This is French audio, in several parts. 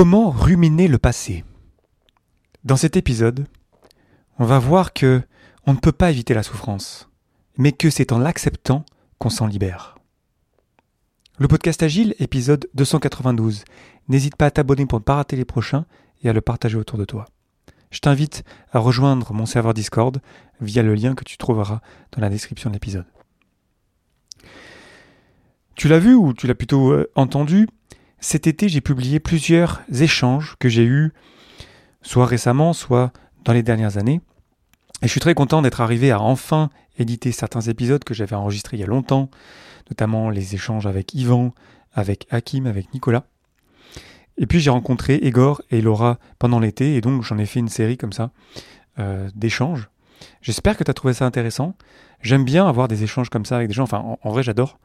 Comment ruminer le passé? Dans cet épisode, on va voir que on ne peut pas éviter la souffrance, mais que c'est en l'acceptant qu'on s'en libère. Le podcast Agile, épisode 292. N'hésite pas à t'abonner pour ne pas rater les prochains et à le partager autour de toi. Je t'invite à rejoindre mon serveur Discord via le lien que tu trouveras dans la description de l'épisode. Tu l'as vu ou tu l'as plutôt euh, entendu? Cet été, j'ai publié plusieurs échanges que j'ai eus, soit récemment, soit dans les dernières années. Et je suis très content d'être arrivé à enfin éditer certains épisodes que j'avais enregistrés il y a longtemps, notamment les échanges avec Yvan, avec Hakim, avec Nicolas. Et puis j'ai rencontré Egor et Laura pendant l'été, et donc j'en ai fait une série comme ça euh, d'échanges. J'espère que tu as trouvé ça intéressant. J'aime bien avoir des échanges comme ça avec des gens, enfin en, vrai j'adore.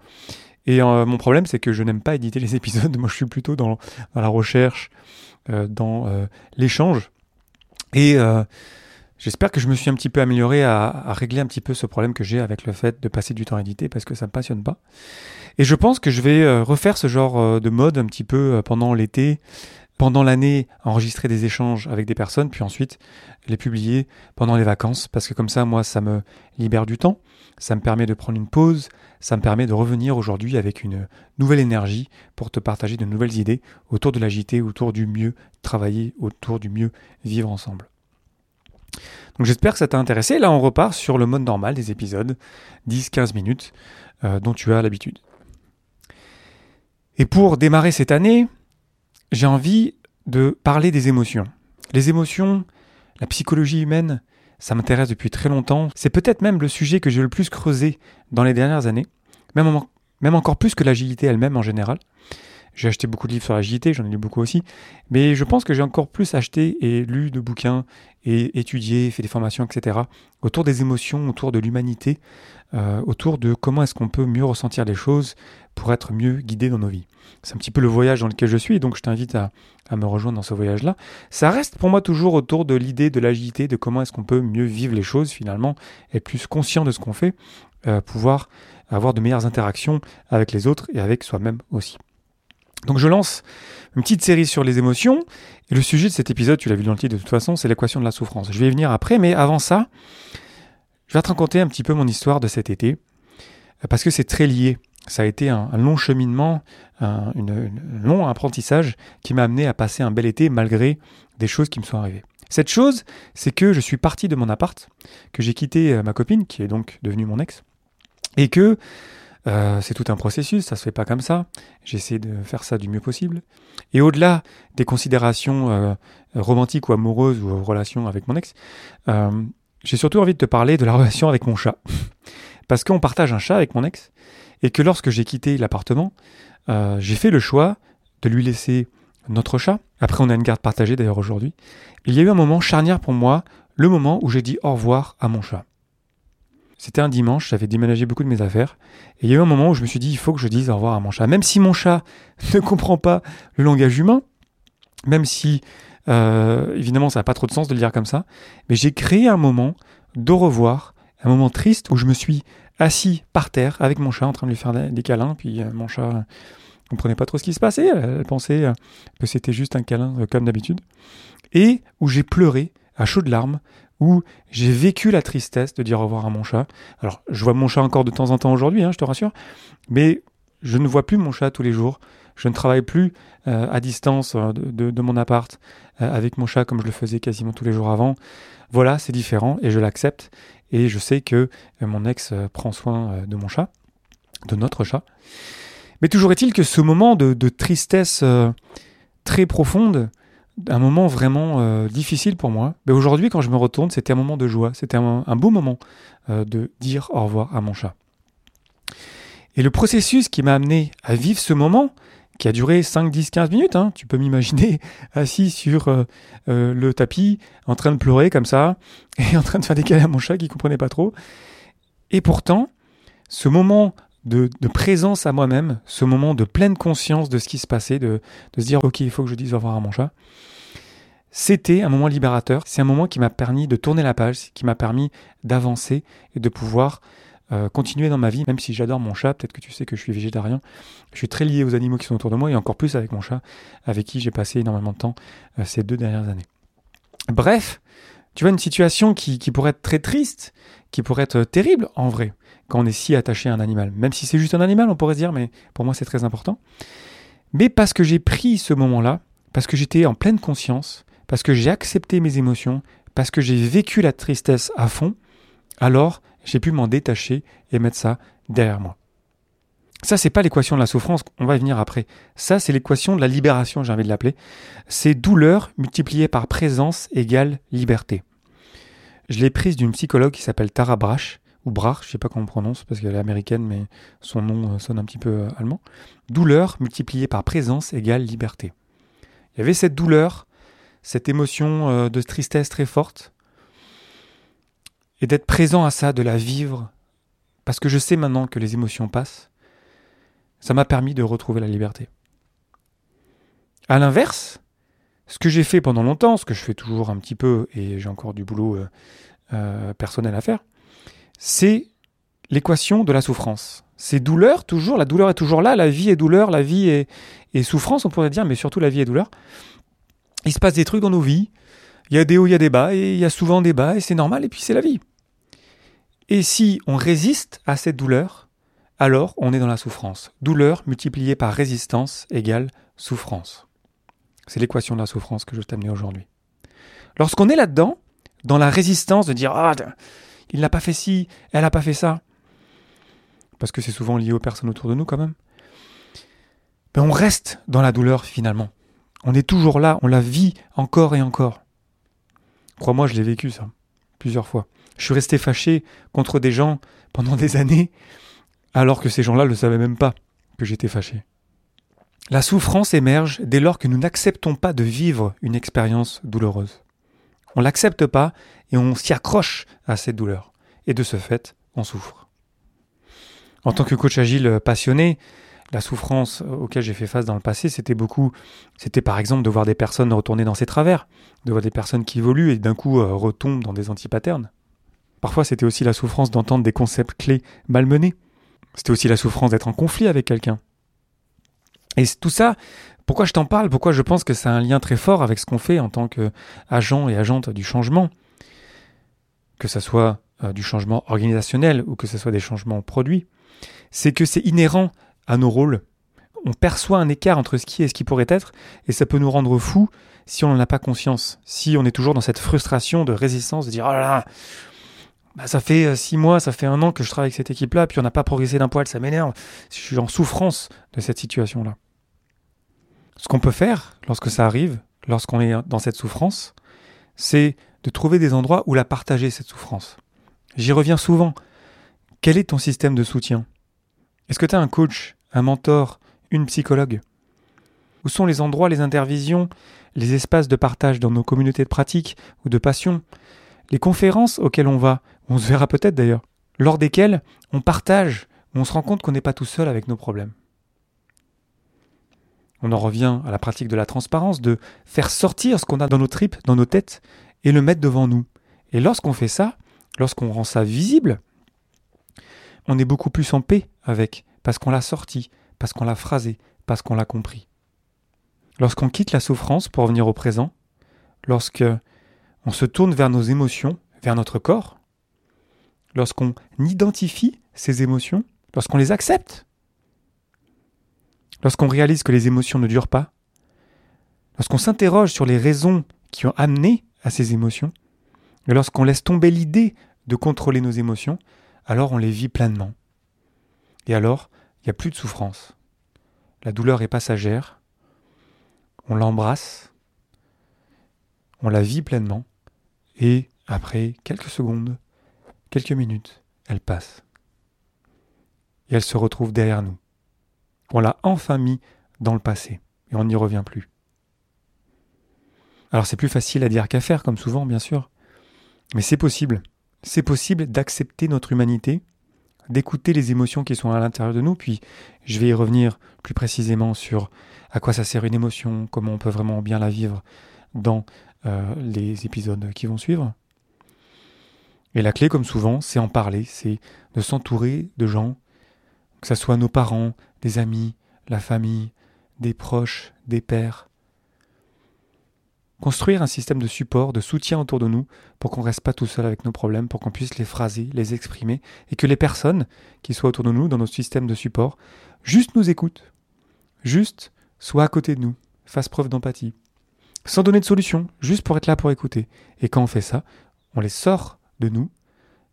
Et euh, mon problème c'est que je n'aime pas éditer les épisodes, moi je suis plutôt dans, la recherche, euh, dans l'échange. Et J'espère que je me suis un petit peu amélioré à, régler un petit peu ce problème que j'ai avec le fait de passer du temps à éditer parce que ça me passionne pas. Et je pense que je vais euh, refaire ce genre euh, de mode un petit peu euh, pendant l'été, pendant l'année, enregistrer des échanges avec des personnes, puis ensuite les publier pendant les vacances parce que comme ça, moi, ça me libère du temps, ça me permet de prendre une pause, ça me permet de revenir aujourd'hui avec une nouvelle énergie pour te partager de nouvelles idées autour de l'agité, autour du mieux travailler, autour du mieux vivre ensemble. Donc j'espère que ça t'a intéressé. Là, on repart sur le mode normal des épisodes, 10-15 minutes, euh, dont tu as l'habitude. Et pour démarrer cette année, j'ai envie de parler des émotions. Les émotions, la psychologie humaine, ça m'intéresse depuis très longtemps. C'est peut-être même le sujet que j'ai le plus creusé dans les dernières années, même, même encore plus que l'agilité elle-même en général. J'ai acheté beaucoup de livres sur l'agilité, j'en ai lu beaucoup aussi, mais je pense que j'ai encore plus acheté et lu de bouquins et étudié, fait des formations, etc. autour des émotions, autour de l'humanité, euh, autour de comment est-ce qu'on peut mieux ressentir les choses pour être mieux guidé dans nos vies. C'est un petit peu le voyage dans lequel je suis, donc je t'invite à, me rejoindre dans ce voyage-là. Ça reste pour moi toujours autour de l'idée de l'agilité, de comment est-ce qu'on peut mieux vivre les choses finalement, être plus conscient de ce qu'on fait, euh, pouvoir avoir de meilleures interactions avec les autres et avec soi-même aussi. Donc je lance une petite série sur les émotions. Et le sujet de cet épisode, tu l'as vu dans le titre de toute façon, c'est l'équation de la souffrance. Je vais y venir après, mais avant ça, je vais te raconter un petit peu mon histoire de cet été, parce que c'est très lié. Ça a été un, long cheminement, un long apprentissage qui m'a amené à passer un bel été malgré des choses qui me sont arrivées. Cette chose, c'est que je suis parti de mon appart, que j'ai quitté euh, ma copine, qui est donc devenue mon ex, et que euh, c'est tout un processus, ça se fait pas comme ça. J'essaie de faire ça du mieux possible. Et au-delà des considérations euh, romantiques ou amoureuses ou relations avec mon ex, euh, j'ai surtout envie de te parler de la relation avec mon chat. Parce qu'on partage un chat avec mon ex, et que lorsque j'ai quitté l'appartement, j'ai fait le choix de lui laisser notre chat. Après, on a une garde partagée d'ailleurs aujourd'hui. Il y a eu un moment charnière pour moi, le moment où j'ai dit au revoir à mon chat. C'était un dimanche, j'avais déménagé beaucoup de mes affaires. Et il y a eu un moment où je me suis dit, il faut que je dise au revoir à mon chat. Même si mon chat ne comprend pas le langage humain, même si, euh, évidemment, ça n'a pas trop de sens de le dire comme ça, mais j'ai créé un moment de revoir, un moment triste où je me suis assis par terre avec mon chat en train de lui faire des câlins. Puis euh, mon chat ne comprenait pas trop ce qui se passait. Elle pensait euh, que c'était juste un câlin comme d'habitude. Et où j'ai pleuré à chaudes larmes où j'ai vécu la tristesse de dire au revoir à mon chat. Alors, je vois mon chat encore de temps en temps aujourd'hui, hein, je te rassure, mais je ne vois plus mon chat tous les jours. Je ne travaille plus euh, à distance euh, de, mon appart euh, avec mon chat comme je le faisais quasiment tous les jours avant. Voilà, c'est différent et je l'accepte. Et je sais que mon ex prend soin de mon chat, de notre chat. Mais toujours est-il que ce moment de, de tristesse très profonde, un moment vraiment euh, difficile pour moi. Mais aujourd'hui, quand je me retourne, c'était un moment de joie. C'était un, beau moment euh, de dire au revoir à mon chat. Et le processus qui m'a amené à vivre ce moment, qui a duré 5, 10, 15 minutes, hein, tu peux m'imaginer assis sur euh, le tapis, en train de pleurer comme ça, et en train de faire des câlins à mon chat qui comprenait pas trop. Et pourtant, ce moment de, présence à moi-même, ce moment de pleine conscience de ce qui se passait, de, se dire ok, il faut que je dise au revoir à mon chat. C'était un moment libérateur, c'est un moment qui m'a permis de tourner la page, qui m'a permis d'avancer et de pouvoir euh, continuer dans ma vie, même si j'adore mon chat, peut-être que tu sais que je suis végétarien, je suis très lié aux animaux qui sont autour de moi et encore plus avec mon chat, avec qui j'ai passé énormément de temps euh, ces deux dernières années. Bref, tu vois une situation qui, pourrait être très triste, qui pourrait être terrible en vrai, quand on est si attaché à un animal. Même si c'est juste un animal, on pourrait se dire, mais pour moi c'est très important. Mais parce que j'ai pris ce moment-là, parce que j'étais en pleine conscience, parce que j'ai accepté mes émotions, parce que j'ai vécu la tristesse à fond, alors j'ai pu m'en détacher et mettre ça derrière moi. Ça, c'est pas l'équation de la souffrance, on va y venir après. Ça, c'est l'équation de la libération, j'ai envie de l'appeler. C'est douleur multipliée par présence égale liberté. Je l'ai prise d'une psychologue qui s'appelle Tara Brach, ou Brach, je sais pas comment on prononce parce qu'elle est américaine, mais son nom euh, sonne un petit peu euh, allemand. Douleur multipliée par présence égale liberté. Il y avait cette douleur, cette émotion euh, de tristesse très forte, et d'être présent à ça, de la vivre, parce que je sais maintenant que les émotions passent, ça m'a permis de retrouver la liberté. À l'inverse, ce que j'ai fait pendant longtemps, ce que je fais toujours un petit peu, et j'ai encore du boulot euh, euh, personnel à faire, c'est l'équation de la souffrance. C'est douleur, toujours, la douleur est toujours là, la vie est douleur, la vie est, est souffrance, on pourrait dire, mais surtout la vie est douleur. Il se passe des trucs dans nos vies, il y a des hauts, il y a des bas, et il y a souvent des bas, et c'est normal, et puis c'est la vie. Et si on résiste à cette douleur, alors on est dans la souffrance. Douleur multipliée par résistance égale souffrance. C'est l'équation de la souffrance que je vais t'amener aujourd'hui. Lorsqu'on est là-dedans, dans la résistance de dire Ah, il n'a pas fait ci, elle n'a pas fait ça, parce que c'est souvent lié aux personnes autour de nous quand même, ben on reste dans la douleur finalement. On est toujours là, on la vit encore et encore. Crois-moi, je l'ai vécu ça, plusieurs fois. Je suis resté fâché contre des gens pendant des années, alors que ces gens-là ne savaient même pas que j'étais fâché. La souffrance émerge dès lors que nous n'acceptons pas de vivre une expérience douloureuse. On l'accepte pas et on s'y accroche à cette douleur. Et de ce fait, on souffre. En tant que coach agile passionné, la souffrance auquel j'ai fait face dans le passé, c'était beaucoup, c'était par exemple de voir des personnes retourner dans ses travers, de voir des personnes qui évoluent et d'un coup euh, retombent dans des antipatterns. Parfois, c'était aussi la souffrance d'entendre des concepts clés malmenés. C'était aussi la souffrance d'être en conflit avec quelqu'un. Et tout ça, pourquoi je t'en parle? Pourquoi je pense que ça a un lien très fort avec ce qu'on fait en tant qu'agent et agente du changement? Que ce soit euh, du changement organisationnel ou que ce soit des changements produits, c'est que c'est inhérent à nos rôles. On perçoit un écart entre ce qui est et ce qui pourrait être, et ça peut nous rendre fous si on n'en a pas conscience, si on est toujours dans cette frustration de résistance, de dire oh là là, bah, ça fait euh, six mois, ça fait un an que je travaille avec cette équipe-là, puis on n'a pas progressé d'un poil, ça m'énerve. Je suis en souffrance de cette situation-là. Ce qu'on peut faire lorsque ça arrive, lorsqu'on est dans cette souffrance, c'est de trouver des endroits où la partager, cette souffrance. J'y reviens souvent. Quel est ton système de soutien? Est-ce que tu as un coach, un mentor, une psychologue? Où sont les endroits, les intervisions, les espaces de partage dans nos communautés de pratique ou de passion? Les conférences auxquelles on va, on se verra peut-être d'ailleurs, lors desquelles on partage, on se rend compte qu'on n'est pas tout seul avec nos problèmes. On en revient à la pratique de la transparence, de faire sortir ce qu'on a dans nos tripes, dans nos têtes, et le mettre devant nous. Et lorsqu'on fait ça, lorsqu'on rend ça visible, on est beaucoup plus en paix avec, parce qu'on l'a sorti, parce qu'on l'a phrasé, parce qu'on l'a compris. Lorsqu'on quitte la souffrance pour revenir au présent, lorsque on se tourne vers nos émotions, vers notre corps, lorsqu'on identifie ces émotions, lorsqu'on les accepte, lorsqu'on réalise que les émotions ne durent pas, lorsqu'on s'interroge sur les raisons qui ont amené à ces émotions, et lorsqu'on laisse tomber l'idée de contrôler nos émotions, alors on les vit pleinement. Et alors, il n'y a plus de souffrance. La douleur est passagère, on l'embrasse, on la vit pleinement, et après quelques secondes, quelques minutes, elle passe. Et elle se retrouve derrière nous. On l'a enfin mis dans le passé, et on n'y revient plus. Alors c'est plus facile à dire qu'à faire, comme souvent, bien sûr. Mais c'est possible. C'est possible d'accepter notre humanité, d'écouter les émotions qui sont à l'intérieur de nous, puis je vais y revenir plus précisément sur à quoi ça sert une émotion, comment on peut vraiment bien la vivre dans euh, les épisodes qui vont suivre. Et la clé, comme souvent, c'est en parler, c'est de s'entourer de gens, que ce soit nos parents, des amis, la famille, des proches, des pères. Construire un système de support, de soutien autour de nous pour qu'on ne reste pas tout seul avec nos problèmes, pour qu'on puisse les phraser, les exprimer, et que les personnes qui soient autour de nous dans notre système de support juste nous écoutent, juste soient à côté de nous, fassent preuve d'empathie, sans donner de solution, juste pour être là pour écouter. Et quand on fait ça, on les sort de nous,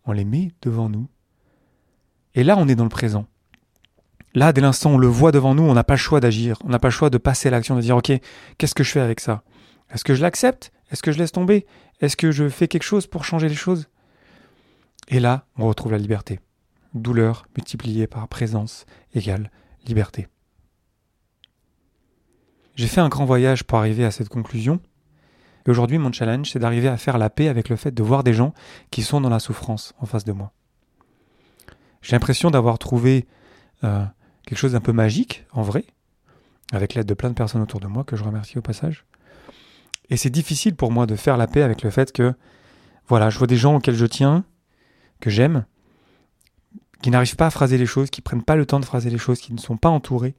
on les met devant nous, et là on est dans le présent. Là, dès l'instant on le voit devant nous, on n'a pas le choix d'agir, on n'a pas le choix de passer à l'action, de dire ok, qu'est-ce que je fais avec ça? Est-ce que je l'accepte? Est-ce que je laisse tomber? Est-ce que je fais quelque chose pour changer les choses? Et là, on retrouve la liberté. Douleur multipliée par présence égale liberté. J'ai fait un grand voyage pour arriver à cette conclusion. Et aujourd'hui, mon challenge, c'est d'arriver à faire la paix avec le fait de voir des gens qui sont dans la souffrance en face de moi. J'ai l'impression d'avoir trouvé euh, quelque chose d'un peu magique, en vrai, avec l'aide de plein de personnes autour de moi, que je remercie au passage. Et c'est difficile pour moi de faire la paix avec le fait que, voilà, je vois des gens auxquels je tiens, que j'aime, qui n'arrivent pas à phraser les choses, qui prennent pas le temps de phraser les choses, qui ne sont pas entourés.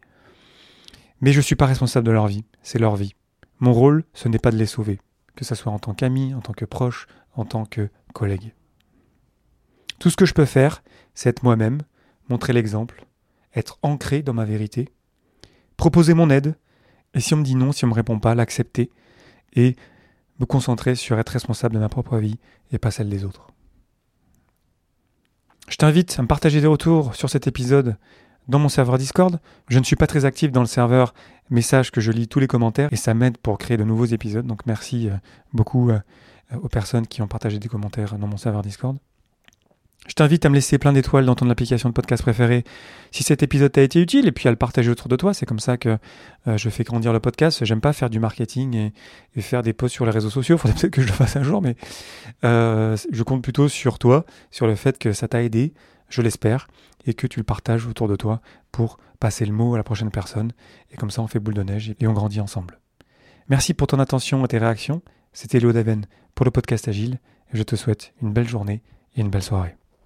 Mais je ne suis pas responsable de leur vie, c'est leur vie. Mon rôle, ce n'est pas de les sauver, que ce soit en tant qu'ami, en tant que proche, en tant que collègue. Tout ce que je peux faire, c'est être moi-même, montrer l'exemple, être ancré dans ma vérité, proposer mon aide, et si on me dit non, si on ne me répond pas, l'accepter, et me concentrer sur être responsable de ma propre vie et pas celle des autres. Je t'invite à me partager des retours sur cet épisode dans mon serveur Discord. Je ne suis pas très actif dans le serveur, mais sache que je lis tous les commentaires et ça m'aide pour créer de nouveaux épisodes. Donc merci euh, beaucoup euh, aux personnes qui ont partagé des commentaires dans mon serveur Discord. Je t'invite à me laisser plein d'étoiles dans ton application de podcast préférée si cet épisode t'a été utile et puis à le partager autour de toi. C'est comme ça que euh, je fais grandir le podcast. J'aime pas faire du marketing et, faire des posts sur les réseaux sociaux. Faudrait peut-être que je le fasse un jour, mais je compte plutôt sur toi, sur le fait que ça t'a aidé, je l'espère, et que tu le partages autour de toi pour passer le mot à la prochaine personne. Et comme ça, on fait boule de neige et on grandit ensemble. Merci pour ton attention et tes réactions. C'était Léo Daven pour le podcast Agile. Je te souhaite une belle journée et une belle soirée.